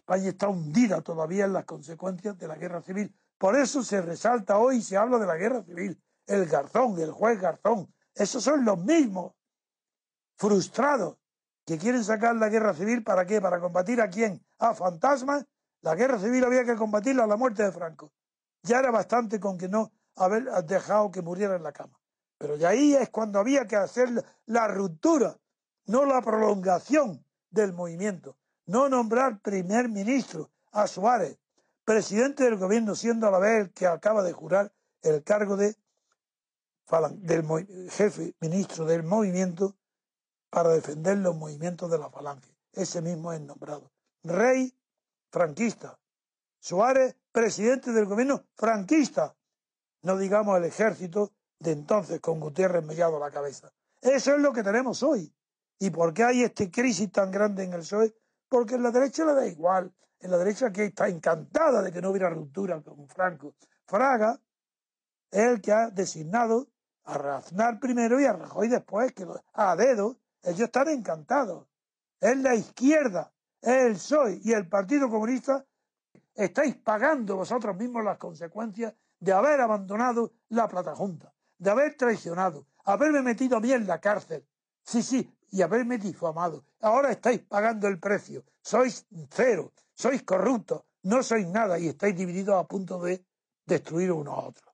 España está hundida todavía en las consecuencias de la guerra civil. Por eso se resalta hoy y se habla de la guerra civil. El Garzón, el juez Garzón, esos son los mismos frustrados que quieren sacar la guerra civil para qué? Para combatir a quién? A fantasmas. La guerra civil había que combatirla a la muerte de Franco. Ya era bastante con que no haber dejado que muriera en la cama. Pero ya ahí es cuando había que hacer la ruptura, no la prolongación del movimiento. No nombrar primer ministro a Suárez, presidente del gobierno, siendo a la vez el que acaba de jurar el cargo de del jefe ministro del movimiento para defender los movimientos de la falange. Ese mismo es nombrado. Rey franquista. Suárez, presidente del gobierno franquista. No digamos el ejército de entonces con Gutiérrez mellado a la cabeza. Eso es lo que tenemos hoy. ¿Y por qué hay esta crisis tan grande en el PSOE? Porque en la derecha le da igual. En la derecha que está encantada de que no hubiera ruptura con Franco. Fraga es el que ha designado a Raznar primero y a Rajoy después, que a dedo, ellos están encantados. Es la izquierda, es el PSOE y el Partido Comunista. Estáis pagando vosotros mismos las consecuencias de haber abandonado la plata junta, de haber traicionado, haberme metido a mí en la cárcel. Sí, sí, y haberme difamado. Ahora estáis pagando el precio. Sois cero, sois corruptos, no sois nada y estáis divididos a punto de destruir uno a otro.